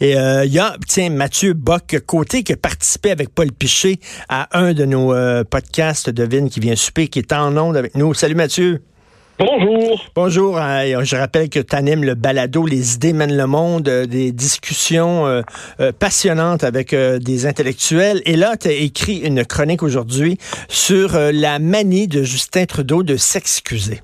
Et il euh, y a, tiens, Mathieu Bock-Côté qui a participé avec Paul Piché à un de nos euh, podcasts de Vine qui vient souper, qui est en onde avec nous. Salut Mathieu. Bonjour. Bonjour. Euh, je rappelle que tu animes le balado Les idées mènent le monde, des discussions passionnantes avec des intellectuels. Et là, tu as écrit une chronique aujourd'hui sur la manie de Justin Trudeau de s'excuser.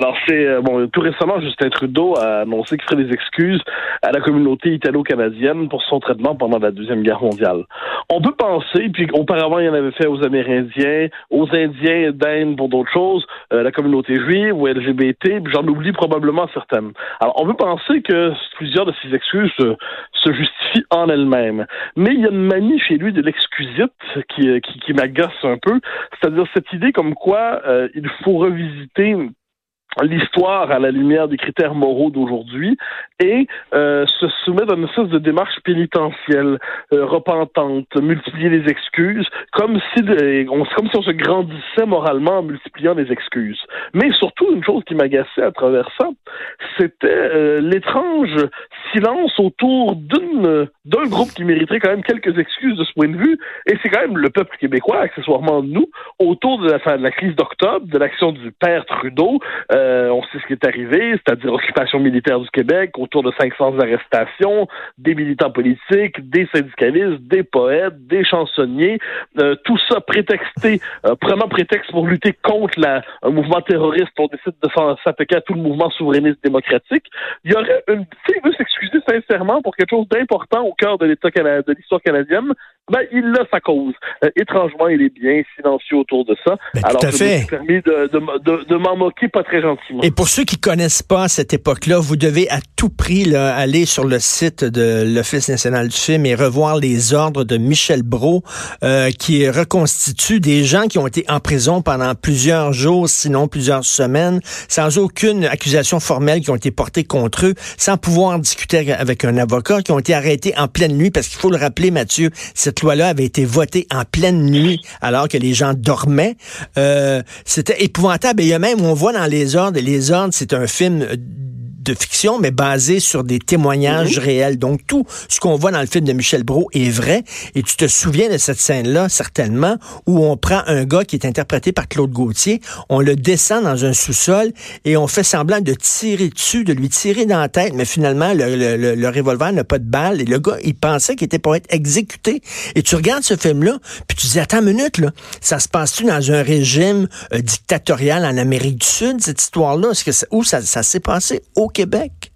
Alors c'est euh, bon tout récemment Justin Trudeau a annoncé qu'il ferait des excuses à la communauté italo-canadienne pour son traitement pendant la deuxième guerre mondiale. On peut penser, puis auparavant il en avait fait aux Amérindiens, aux Indiens d'Inde pour d'autres choses, euh, la communauté juive ou LGBT, j'en oublie probablement certaines. Alors on peut penser que plusieurs de ces excuses se, justifient en elles-mêmes, mais il y a une manie chez lui de l'excusite qui, euh, qui, qui m'agace un peu, c'est-à-dire cette idée comme quoi il faut revisiter l'histoire à la lumière des critères moraux d'aujourd'hui et euh, se soumettre à une sorte de démarche pénitentielle, euh, repentante, multiplier les excuses, comme si on, comme si on se grandissait moralement en multipliant les excuses. Mais surtout, une chose qui m'agaçait à travers ça, c'était euh, l'étrange silence autour d'un groupe qui mériterait quand même quelques excuses de ce point de vue, et c'est quand même le peuple québécois, accessoirement nous, autour de la crise d'octobre, de l'action du père Trudeau. Euh, on sait ce qui est arrivé, c'est-à-dire occupation militaire du Québec, autour de 500 arrestations, des militants politiques, des syndicalistes, des poètes, des chansonniers, euh, tout ça prétexté, euh, prétexte pour lutter contre la, un mouvement terroriste, on décide de s'attaquer à tout le mouvement souverainiste démocratique. Il y aurait une, tu veut s'excuser sincèrement pour quelque chose d'important au cœur de l'État de l'histoire canadienne, ben, il a sa cause. étrangement, il est bien silencieux autour de ça. Ben, Alors, ça m'a permis de, de, de m'en moquer pas très gentiment. Et pour ceux qui connaissent pas cette époque-là, vous devez à tout prix là, aller sur le site de l'Office national du film et revoir les ordres de Michel Brault, euh, qui reconstitue des gens qui ont été en prison pendant plusieurs jours, sinon plusieurs semaines, sans aucune accusation formelle qui ont été portées contre eux, sans pouvoir discuter avec un avocat, qui ont été arrêtés en pleine nuit, parce qu'il faut le rappeler, Mathieu, cette loi-là avait été votée en pleine nuit, alors que les gens dormaient. Euh, C'était épouvantable. Et il y a même, on voit dans les ordres, les ordres, c'est un film de fiction, mais basé sur des témoignages mhm. réels. Donc, tout ce qu'on voit dans le film de Michel Brault est vrai. Et tu te souviens de cette scène-là, certainement, où on prend un gars qui est interprété par Claude Gauthier, on le descend dans un sous-sol et on fait semblant de tirer dessus, de lui tirer dans la tête, mais finalement, le, le, revolver n'a pas de balle et le gars, il pensait qu'il était pour être exécuté. Et tu regardes ce film-là, puis tu dis, attends une minute, là, ça se passe-tu dans un régime euh, dictatorial en Amérique du Sud, cette histoire-là? Où ça, ça s'est passé? Au Québec.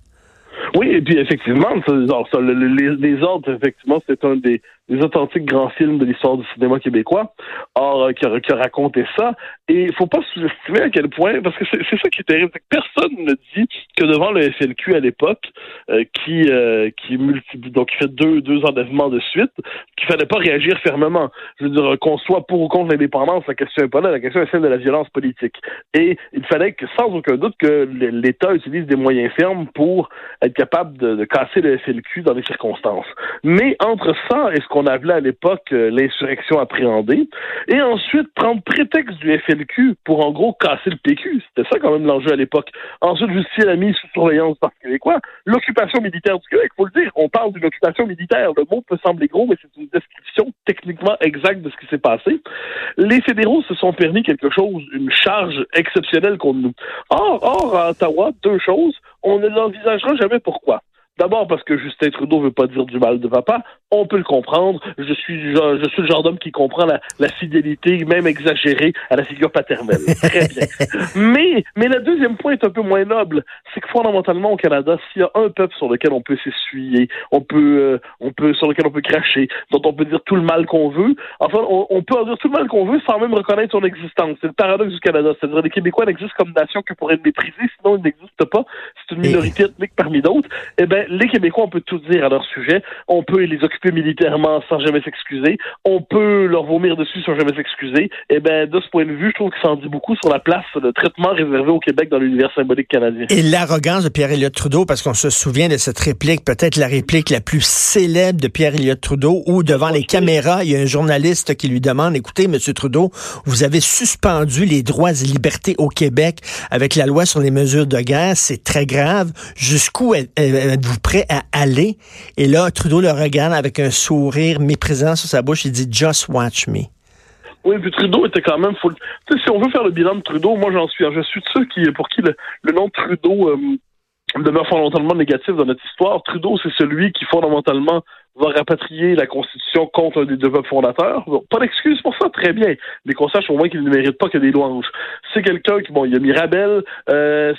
Oui, et puis effectivement, les, ordres, effectivement, c'est un des, des authentiques grands films de l'histoire du cinéma québécois, or euh, qui, a, qui, a, raconté ça. Et il faut pas sous-estimer à quel point, parce que c'est ça qui est terrible, personne ne dit que devant le FLQ à l'époque, euh, qui euh, qui multiplie, donc qui fait deux deux enlèvements de suite, qu'il fallait pas réagir fermement. Je veux dire qu'on soit pour ou contre l'indépendance, la question est pas là, la question est celle de la violence politique. Et il fallait que sans aucun doute que l'État utilise des moyens fermes pour être capable de, casser le FLQ dans les circonstances. Mais entre ça et ce qu'on appelait à l'époque euh, l'insurrection appréhendée, et ensuite prendre prétexte du FLQ pour en gros casser le PQ. C'était ça quand même l'enjeu à l'époque. Ensuite, justifier la mise sous surveillance par québécois. L'occupation militaire du Québec, faut le dire, on parle d'une occupation militaire. Le mot peut sembler gros, mais c'est une description techniquement exacte de ce qui s'est passé. Les fédéraux se sont permis quelque chose, une charge exceptionnelle contre nous. Or, or à Ottawa, deux choses. On ne l'envisagera jamais pourquoi? D'abord parce que Justin Trudeau veut pas dire du mal de papa. On peut le comprendre. Je suis, je, suis le genre d'homme qui comprend la, la, fidélité, même exagérée, à la figure paternelle. Très bien. mais, mais le deuxième point est un peu moins noble. C'est que fondamentalement, au Canada, s'il y a un peuple sur lequel on peut s'essuyer, on peut, euh, on peut, sur lequel on peut cracher, dont on peut dire tout le mal qu'on veut, enfin, on, on, peut en dire tout le mal qu'on veut sans même reconnaître son existence. C'est le paradoxe du Canada. C'est-à-dire, les Québécois n'existent comme nation que pour être méprisés, sinon ils n'existent pas. C'est une minorité ethnique parmi d'autres. Eh ben, les Québécois, on peut tout dire à leur sujet. On peut les occuper militairement sans jamais s'excuser. On peut leur vomir dessus sans jamais s'excuser. Et eh ben, de ce point de vue, je trouve que ça en dit beaucoup sur la place de traitement réservé au Québec dans l'univers symbolique canadien. Et l'arrogance de Pierre-Éliott Trudeau, parce qu'on se souvient de cette réplique, peut-être la réplique la plus célèbre de Pierre-Éliott Trudeau, où devant les caméras, il y a un journaliste qui lui demande, écoutez, Monsieur Trudeau, vous avez suspendu les droits et libertés au Québec avec la loi sur les mesures de guerre, c'est très grave. Jusqu'où êtes-vous prêt à aller? Et là, Trudeau le regarde avec un sourire méprisant sur sa bouche, il dit, just watch me. Oui, puis Trudeau était quand même. Faut... si on veut faire le bilan de Trudeau, moi j'en suis. Je suis de ceux qui, pour qui le, nom de Trudeau euh, demeure fondamentalement négatif dans notre histoire. Trudeau, c'est celui qui fondamentalement va rapatrier la Constitution contre un des deux peuples fondateurs. pas d'excuse pour ça, très bien. Mais qu'on sache au moins qu'il ne mérite pas que des louanges. C'est quelqu'un qui, bon, il a Mirabel. Euh,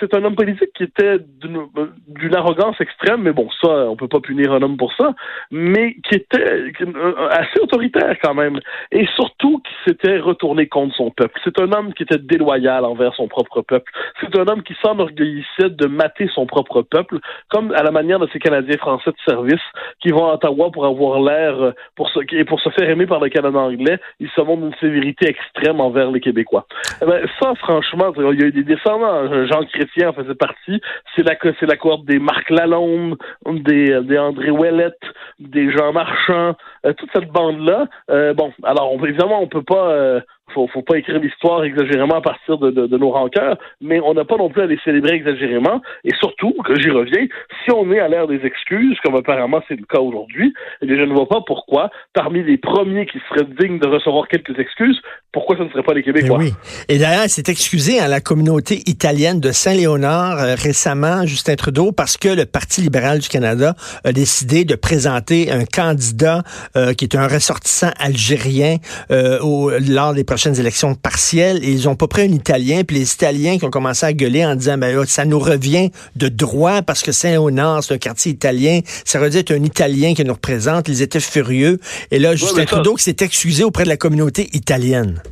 c'est un homme politique qui était d'une arrogance extrême, mais bon, ça, on peut pas punir un homme pour ça, mais qui était euh, assez autoritaire quand même. Et surtout qui s'était retourné contre son peuple. C'est un homme qui était déloyal envers son propre peuple. C'est un homme qui s'enorgueillissait de mater son propre peuple, comme à la manière de ces Canadiens français de service qui vont à Ottawa pour avoir l'air, euh, pour se, et pour se faire aimer par le Canada anglais, ils se montrent une sévérité extrême envers les Québécois. Eh ben, ça, franchement, il y a eu des descendants. Jean Chrétien en faisait partie. C'est la, c'est la cohorte des Marc Lalonde, des, des André Ouellette, des Jean Marchand, euh, toute cette bande-là. Euh, bon, alors, on, évidemment, on peut pas faut, faut pas écrire l'histoire exagérément à partir de, de, nos rancœurs, mais on n'a pas non plus à les célébrer exagérément. Et surtout, que j'y reviens, si on est à l'ère des excuses, comme apparemment c'est le cas aujourd'hui, eh bien, je ne vois pas pourquoi, parmi les premiers qui seraient dignes de recevoir quelques excuses, pourquoi ce ne serait pas les Québécois? oui. Et d'ailleurs, c'est excusé à la communauté italienne de Saint-Léonard euh, récemment, Justin Trudeau, parce que le Parti libéral du Canada a décidé de présenter un candidat euh, qui est un ressortissant algérien euh, au, lors des prochaines élections partielles et ils ont pas pris un Italien. Puis les Italiens qui ont commencé à gueuler en disant, ben ça nous revient de droit parce que Saint-Honor, c'est un quartier italien. Ça dû être un Italien qui nous représente. Ils étaient furieux. Et là, Justin Trudeau qui s'est excusé auprès de la communauté italienne.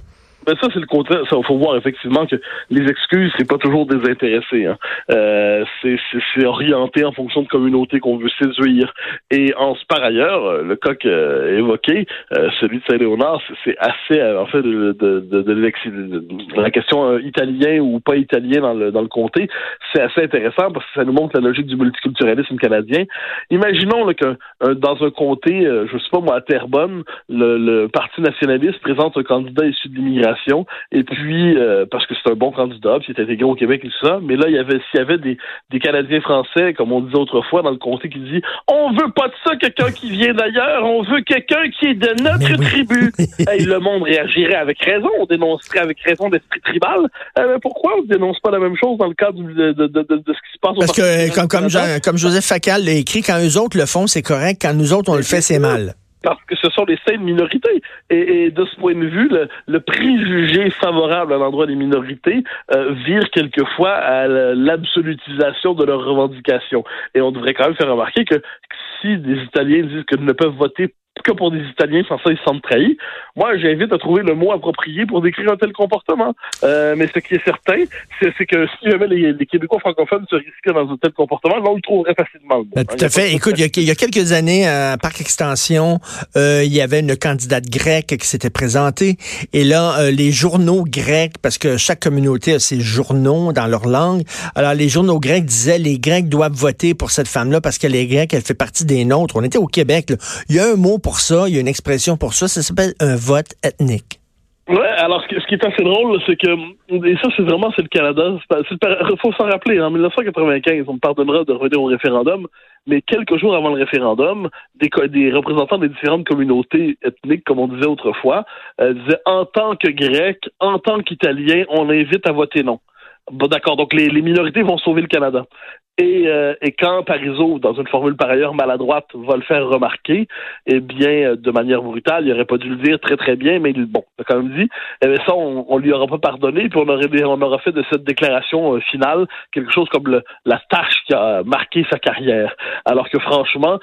Ben ça, c'est le contraire. Il faut voir effectivement que les excuses, c'est pas toujours désintéressé. Hein. Euh, c'est orienté en fonction de communauté qu'on veut séduire. Et en par ailleurs, euh, le cas euh, évoqué, euh, celui de Saint-Léonard, c'est assez, en fait, de, de, de, de la question italien ou pas italien dans le, dans le comté, c'est assez intéressant parce que ça nous montre la logique du multiculturalisme canadien. Imaginons que dans un comté, je sais pas moi, à Terrebonne, le, le Parti nationaliste présente un candidat issu de l'immigration et puis, euh, parce que c'est un bon candidat, puis il est intégré au Québec et tout ça, mais là, il y avait, s'il y avait des, des Canadiens français, comme on disait autrefois dans le comté, qui dit On veut pas de ça, quelqu'un qui vient d'ailleurs, on veut quelqu'un qui est de notre tribu. hey, le monde réagirait avec raison, on dénoncerait avec raison d'esprit tribal. Euh, mais pourquoi on ne dénonce pas la même chose dans le cadre de, de, de, de ce qui se passe au Parce que, comme, comme, comme Joseph Facal l'a écrit, quand eux autres le font, c'est correct, quand nous autres, on le fait, c'est mal parce que ce sont des saines minorités. Et, de ce point de vue, le, préjugé favorable à l'endroit des minorités euh, vire quelquefois à l'absolutisation de leurs revendications. Et on devrait quand même faire remarquer que si des Italiens disent qu'ils ne peuvent voter que pour des Italiens, sans ça, ils se sentent trahis. Moi, j'invite à trouver le mot approprié pour décrire un tel comportement. Euh, mais ce qui est certain, c'est que si jamais les, Québécois francophones se risquaient dans un tel comportement, on le trouverait facilement. Ben, tout à fait. Écoute, il y, a, quelques années, à Parc Extension, euh, il y avait une candidate grecque qui s'était présentée. Et là, euh, les journaux grecs, parce que chaque communauté a ses journaux dans leur langue, alors les journaux grecs disaient les Grecs doivent voter pour cette femme-là parce qu'elle est grecque, elle fait partie des nôtres. On était au Québec. Il y a un mot pour ça, il y a une expression pour ça, ça s'appelle un vote ethnique. Ouais, alors ce qui est assez drôle, c'est que et ça c'est vraiment c'est le Canada. Il faut s'en rappeler. En 1995, on me pardonnera de revenir au référendum, mais quelques jours avant le référendum, des, des représentants des différentes communautés ethniques, comme on disait autrefois, euh, disaient en tant que Grec, en tant qu'Italien, on invite à voter non. Bon, d'accord. Donc, les, minorités vont sauver le Canada. Et, euh, quand Parizeau, dans une formule par ailleurs maladroite, va le faire remarquer, eh bien, euh, de manière brutale, il aurait pas dû le dire très très bien, mais il, bon, il a quand même dit, eh bien, ça, on, lui aura pas pardonné, puis on aurait, on aura fait de cette déclaration euh, finale quelque chose comme la tâche qui a marqué sa carrière. Alors que franchement,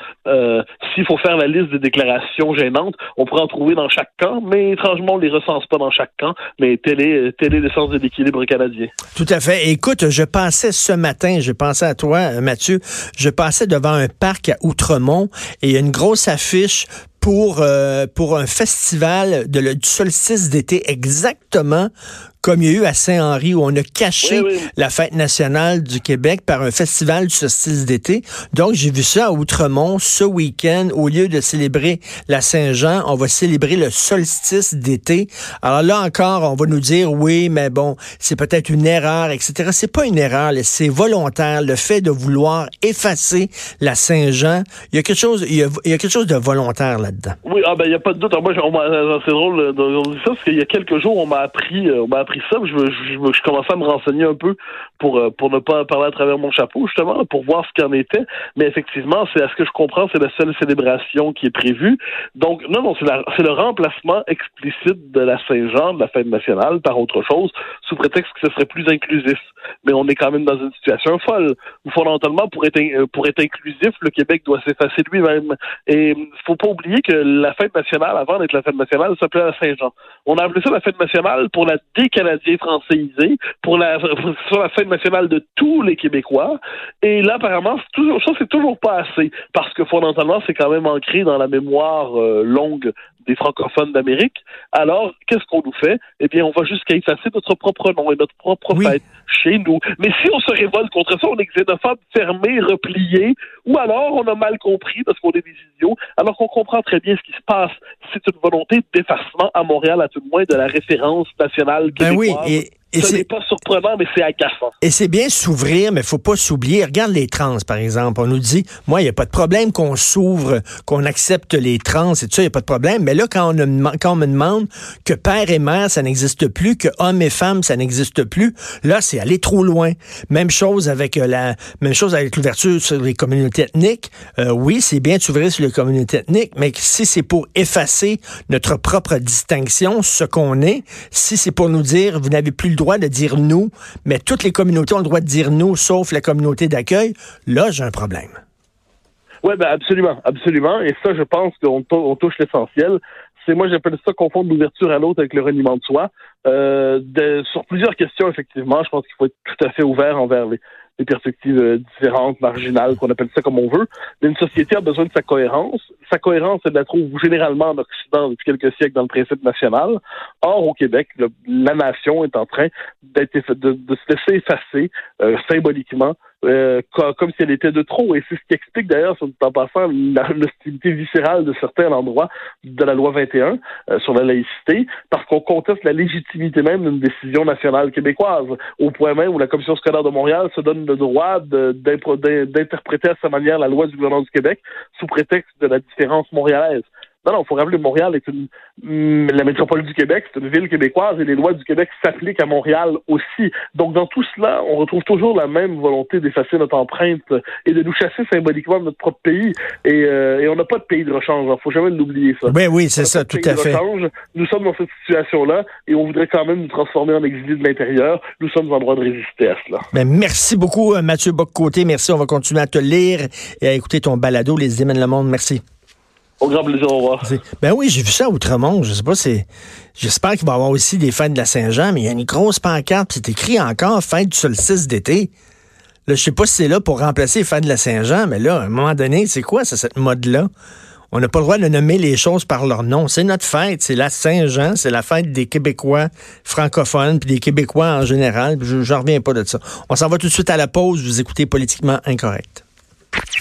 s'il faut faire la liste des déclarations gênantes, on pourrait en trouver dans chaque camp, mais étrangement, on les recense pas dans chaque camp, mais tel est, est l'essence de l'équilibre canadien. À fait. Écoute, je passais ce matin, j'ai pensé à toi, Mathieu, je passais devant un parc à Outremont et il y a une grosse affiche pour, euh, pour un festival de du solstice d'été exactement comme il y a eu à Saint-Henri où on a caché la fête nationale du Québec par un festival du solstice d'été. Donc, j'ai vu ça à Outremont ce week-end. Au lieu de célébrer la Saint-Jean, on va célébrer le solstice d'été. Alors là encore, on va nous dire, oui, mais bon, c'est peut-être une erreur, etc. C'est pas une erreur, c'est volontaire. Le fait de vouloir effacer la Saint-Jean, il y a quelque chose, il y a, quelque chose de volontaire là-dedans. Oui, ah ben, il n'y a pas de doute. Moi, c'est drôle de dire ça, parce qu'il y a quelques jours, on m'a appris, euh, on m'a ça. Je, je, je, commençais à me renseigner un peu pour, euh, pour ne pas parler à travers mon chapeau, justement, pour voir ce qu'il en était. Mais effectivement, c'est à ce que je comprends, c'est la seule célébration qui est prévue. Donc, non, non, c'est le remplacement explicite de la Saint-Jean, de la fête nationale, par autre chose, sous prétexte que ce serait plus inclusif. Mais on est quand même dans une situation folle, fondamentalement, pour être, euh, pour être inclusif, le Québec doit s'effacer lui-même. Et il faut pas oublier que la fête nationale, avant d'être la fête nationale, s'appelait la Saint-Jean. On a appelé ça la fête nationale pour la décalage canadien françaisé pour la, sur scène nationale de tous les Québécois. Et là, apparemment, ça, c'est toujours pas assez, parce que fondamentalement, c'est quand même ancré dans la mémoire euh, longue des francophones d'Amérique. Alors, qu'est-ce qu'on nous fait? Eh bien, on va jusqu'à effacer notre propre nom et notre propre fête chez nous. Mais si on se révolte contre ça, on est xénophobe, fermé, replié, ou alors on a mal compris parce qu'on est des idiots, alors qu'on comprend très bien ce qui se passe. C'est une volonté d'effacement à Montréal, à tout le moins, de la référence nationale québécoise. Ben oui, et et Ce n'est pas surprenant, mais c'est agaçant. Et c'est bien s'ouvrir, mais faut pas s'oublier. Regarde les trans, par exemple. On nous dit, moi, il n'y a pas de problème qu'on s'ouvre, qu'on accepte les trans et tout ça, il n'y a pas de problème. Mais là, quand on, quand on me demande que père et mère, ça n'existe plus, que homme et femme, ça n'existe plus, là, c'est aller trop loin. Même chose avec euh, la, même chose avec l'ouverture sur les communautés ethniques. Euh, oui, c'est bien de s'ouvrir sur les communautés ethniques, mais si c'est pour effacer notre propre distinction, ce qu'on est, si c'est pour nous dire, vous n'avez plus le droit de dire nous, mais toutes les communautés ont le droit de dire nous, sauf la communauté d'accueil, là, j'ai un problème. Oui, ben absolument, absolument. Et ça, je pense qu'on touche l'essentiel. C'est moi, j'appelle ça confondre l'ouverture à l'autre avec le reniement de soi. Euh, sur plusieurs questions, effectivement, je pense qu'il faut être tout à fait ouvert envers les, des perspectives euh, différentes, marginales, qu'on appelle ça comme on veut. Mais une société a besoin de sa cohérence. Sa cohérence, elle la trouve généralement en Occident depuis quelques siècles dans le principe national. Or, au Québec, la nation est en train d'être de, de, se laisser effacer euh, symboliquement euh, comme si elle était de trop. Et c'est ce qui explique d'ailleurs, en passant, l'hostilité viscérale de certains à l'endroit de la loi 21 euh, sur la laïcité, parce qu'on conteste la légitimité même d'une décision nationale québécoise, au point même où la Commission scolaire de Montréal se donne le droit d'interpréter à sa manière la loi du gouvernement du Québec sous prétexte de la différence montréalaise. Non, non, il faut rappeler que Montréal est une mm, la métropole du Québec, c'est une ville québécoise et les lois du Québec s'appliquent à Montréal aussi. Donc dans tout cela, on retrouve toujours la même volonté d'effacer notre empreinte et de nous chasser symboliquement de notre propre pays. Et, euh, on n'a pas de pays de rechange. Il faut jamais l'oublier ça. Ben oui, c'est ça, tout à fait. Nous sommes dans cette situation-là et on voudrait quand même nous transformer en exilés de l'intérieur. Nous sommes en droit de résister à cela. Ben, merci beaucoup, euh, Mathieu Boccoté. Merci. On va continuer à te lire et à écouter ton balado, Les Émènes le Monde. Merci. Au grand plaisir, au revoir. Ben oui, j'ai vu ça à Outremont. Je sais pas. J'espère qu'il va y avoir aussi des fêtes de la Saint-Jean, mais il y a une grosse pancarte, c'est écrit encore fête du solstice d'été. Là, je sais pas si c'est là pour remplacer les fêtes de la Saint-Jean, mais là, à un moment donné, c'est quoi cette mode-là? On n'a pas le droit de nommer les choses par leur nom. C'est notre fête, c'est la Saint-Jean, c'est la fête des Québécois francophones, puis des Québécois en général. Je n'en reviens pas de ça. On s'en va tout de suite à la pause. Vous écoutez Politiquement Incorrect.